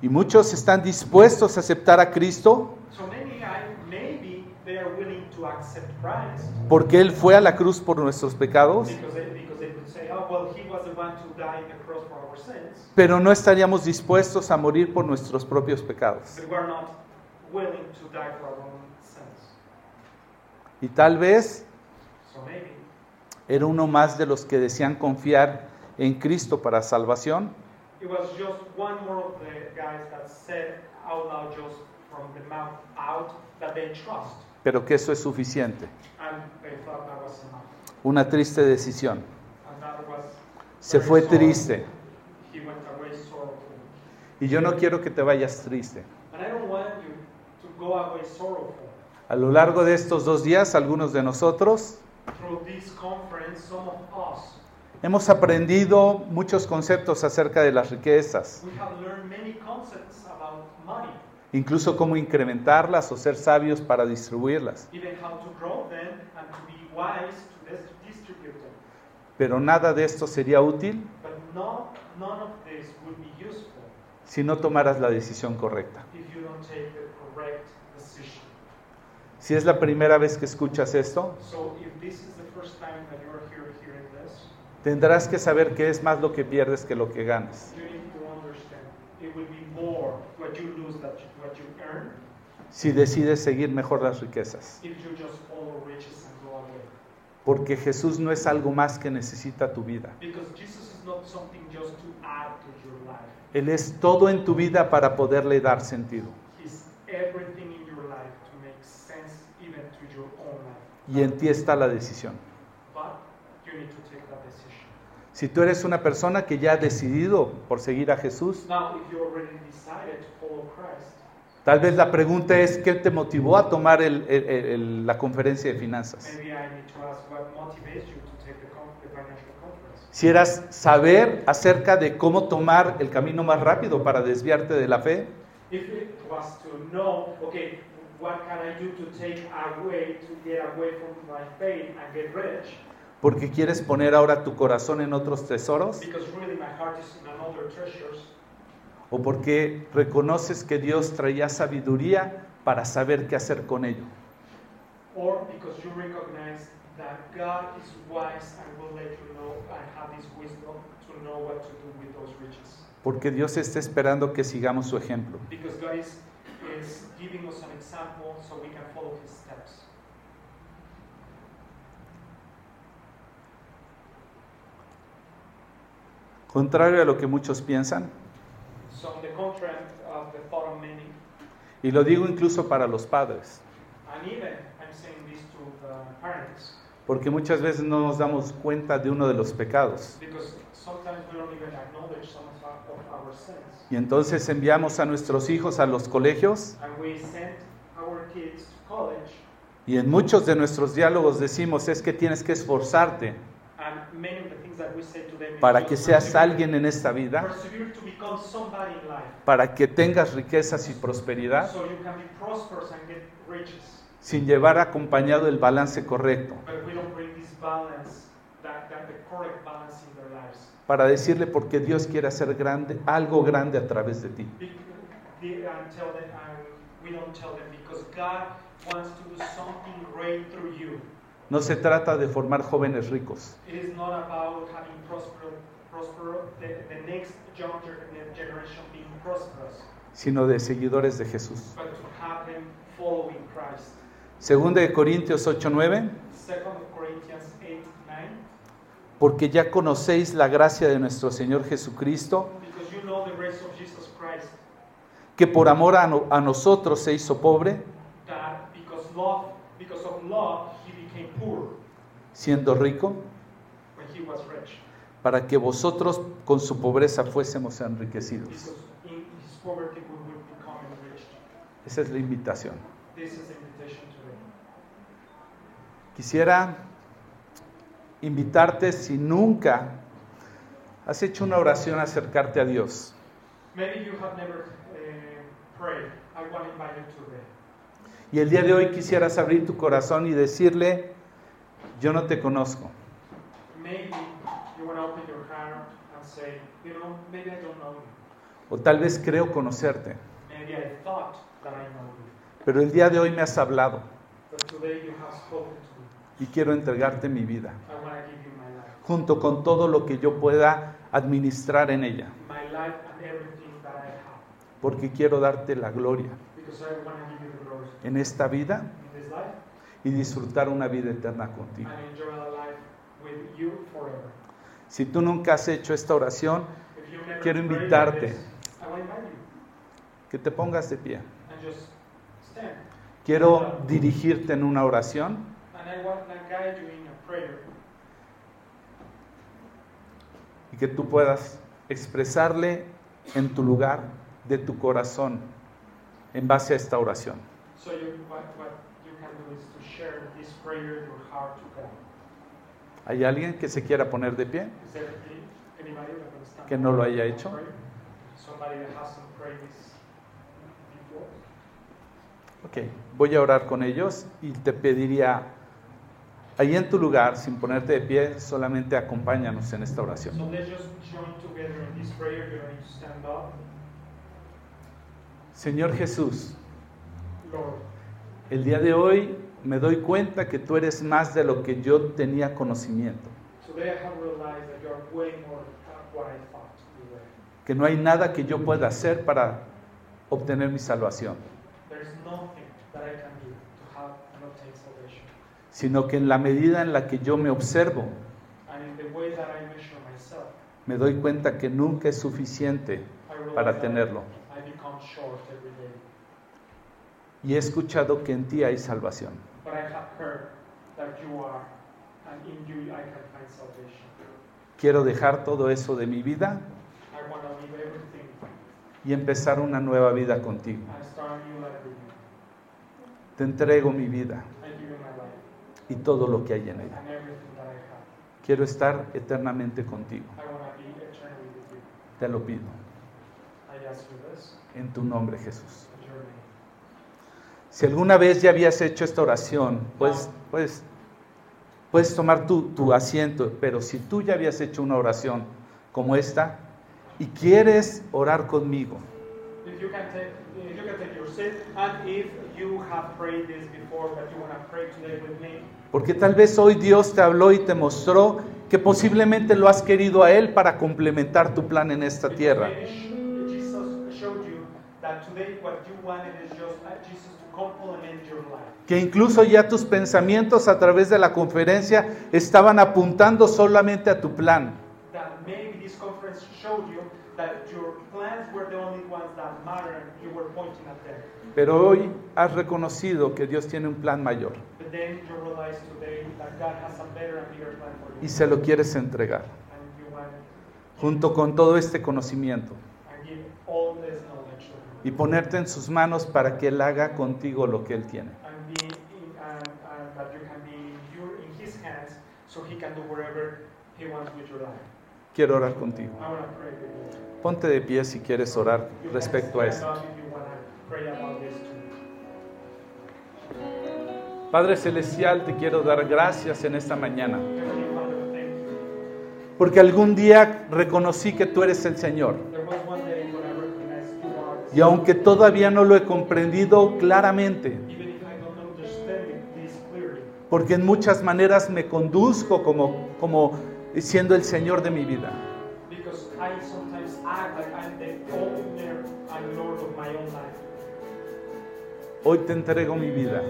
Y muchos están dispuestos a aceptar a Cristo So many, I, maybe they are willing to accept Christ porque Él fue a la cruz por nuestros pecados, oh, pero no estaríamos dispuestos a morir por nuestros propios pecados. Y tal vez era uno más de los que decían confiar en Cristo para salvación, out pero que eso es suficiente. Una triste decisión. Se fue triste. Y yo no quiero que te vayas triste. A lo largo de estos dos días, algunos de nosotros hemos aprendido muchos conceptos acerca de las riquezas, incluso cómo incrementarlas o ser sabios para distribuirlas. Pero nada de esto sería útil But no, none of this would be useful si no tomaras la decisión correcta. Si es la primera vez que escuchas esto, So if this is the first time that you're here hearing this, tendrás que saber que es más lo que pierdes que lo que ganas. Si decides seguir mejor las riquezas. Porque Jesús no es algo más que necesita tu vida. Él es todo en tu vida para poderle dar sentido. Y en ti está la decisión. But you need to take that decision. Si tú eres una persona que ya ha decidido por seguir a Jesús, Now, if you already decided to follow Christ, tal vez la pregunta es, ¿qué te motivó a tomar el- el- el- la conferencia de finanzas? maybe I need to ask what motivates you to take the, con- the financial conference. Si eras saber acerca de cómo tomar el camino más rápido para desviarte de la fe, Porque quieres poner ahora tu corazón en otros tesoros, Because really my heart is in another treasures. o porque reconoces que Dios traía sabiduría para saber qué hacer con ello. or because you recognize that God is wise and will let you know and have this wisdom to know what to do with those riches. Porque Dios está esperando que sigamos su ejemplo. Because God is is giving us an example so we can follow his steps. Contrario a lo que muchos piensan, y lo digo incluso para los padres, porque muchas veces no nos damos cuenta de uno de los pecados. Y entonces enviamos a nuestros hijos a los colegios. And we send our kids to college, y en muchos de nuestros diálogos decimos es que tienes que esforzarte para que seas alguien en esta vida, para que tengas riquezas y prosperidad, so you can be prosperous and get riches. sin llevar acompañado el balance correcto, para decirle porque Dios quiere hacer grande, algo grande a través de ti. No se trata de formar jóvenes ricos, sino de seguidores de Jesús. Segunda de Corintios 8:9, Second of Corinthians 8, 9. porque ya conocéis la gracia de nuestro Señor Jesucristo, Because you know the grace of Jesus Christ, que por amor a, no- a nosotros se hizo pobre, that because love, because of love, poor siendo rico, when he was rich. para que vosotros con su pobreza fuésemos enriquecidos. Because in his poverty we will become enriched. Esa es la invitación. This is the invitation today. Quisiera invitarte si nunca has hecho una oración a acercarte a Dios. Maybe you have never uh, prayed. I want to invite you today. Y el día de hoy quisieras abrir tu corazón y decirle, yo no te conozco, Maybe you want to open your heart and say, you know, maybe I don't know you. o tal vez creo conocerte, pero el día de hoy me has hablado. But today you have spoken to me. y quiero entregarte mi vida, I want to give you my life. junto con todo lo que yo pueda administrar en ella, porque quiero darte la gloria. Because I want to give you the glory. En esta vida y disfrutar una vida eterna contigo. and enjoy a life with you forever. Si tú nunca has hecho esta oración, Quiero invitarte. que te pongas de pie. Quiero dirigirte en una oración And I want to guide you in a prayer y que tú puedas expresarle en tu lugar de tu corazón en base a esta oración. ¿Hay alguien que se quiera poner de pie? Que no lo haya hecho. Ok, voy a orar con ellos y te pediría, ahí en tu lugar, sin ponerte de pie, solamente acompáñanos en esta oración. Señor Jesús, el día de hoy me doy cuenta que tú eres más de lo que yo tenía conocimiento, que no hay nada que yo pueda hacer para obtener mi salvación, sino que en la medida en la que yo me observo, me doy cuenta que nunca es suficiente para tenerlo. I become short every day. Y he escuchado que en ti hay salvación. Quiero dejar todo eso de mi vida y empezar una nueva vida contigo. Te entrego mi vida y todo lo que hay en ella. Quiero estar eternamente contigo. Te lo pido. En tu nombre, Jesús. Si alguna vez ya habías hecho esta oración, pues, pues puedes tomar tu, tu asiento, pero si tú ya habías hecho una oración como esta y quieres orar conmigo, porque tal vez hoy Dios te habló y te mostró que posiblemente lo has querido a Él para complementar tu plan en esta tierra. Que incluso ya tus pensamientos a través de la conferencia estaban apuntando solamente a tu plan. Pero hoy has reconocido que Dios tiene un plan mayor. But then you realize today that God has a better and bigger plan for you. y se lo quieres entregar, junto con todo este conocimiento, and give all this knowledge to him. Y ponerte en sus manos para que Él haga contigo lo que Él tiene. and be in, and, and that you can be your, in his hands so he can do whatever he wants with your life. Quiero orar contigo. Ponte de pie si quieres orar respecto a esto. Padre Celestial, te quiero dar gracias en esta mañana, porque algún día reconocí que tú eres el Señor. Y aunque todavía no lo he comprendido claramente, porque en muchas maneras me conduzco como, como siendo el Señor de mi vida. because I sometimes act like I'm the owner and Lord of my own life. Hoy te entrego mi vida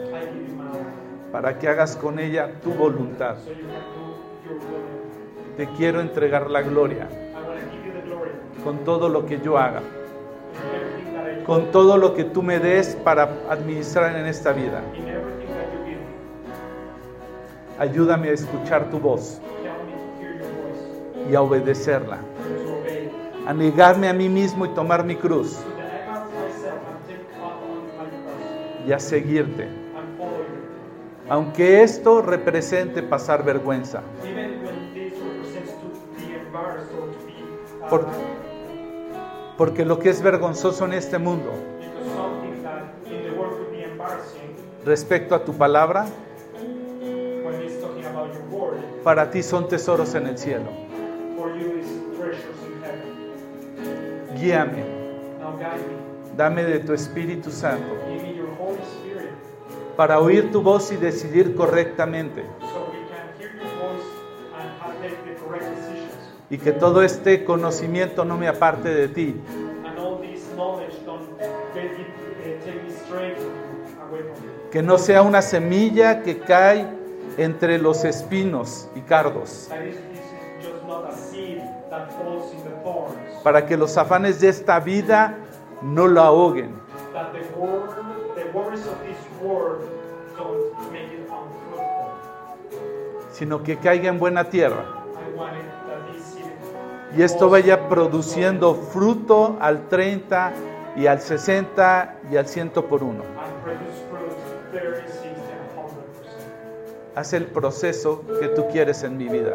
para que hagas con ella tu voluntad. Te quiero entregar la gloria I want to give you the glory con todo lo que yo haga, con todo lo que tú me des para administrar en esta vida. Ayúdame a escuchar tu voz y a obedecerla, obey. a negarme a mí mismo y tomar mi cruz. Y a seguirte. Aunque esto represente pasar vergüenza, Por- porque lo que es vergonzoso en este mundo respecto a tu palabra, para ti son tesoros en el cielo. Guíame, dame de tu Espíritu Santo para oír tu voz y decidir correctamente y que todo este conocimiento no me aparte de ti, uh, que no sea una semilla que cae entre los espinos y cardos, para que los afanes de esta vida no lo ahoguen, sino que caiga en buena tierra y esto vaya produciendo fruto al 30 y al 60 y al 100 por uno. and produce fruit 30, 60, and 100%. Haz el proceso que tú quieres en mi vida.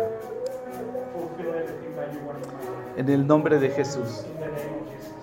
En el nombre de Jesús.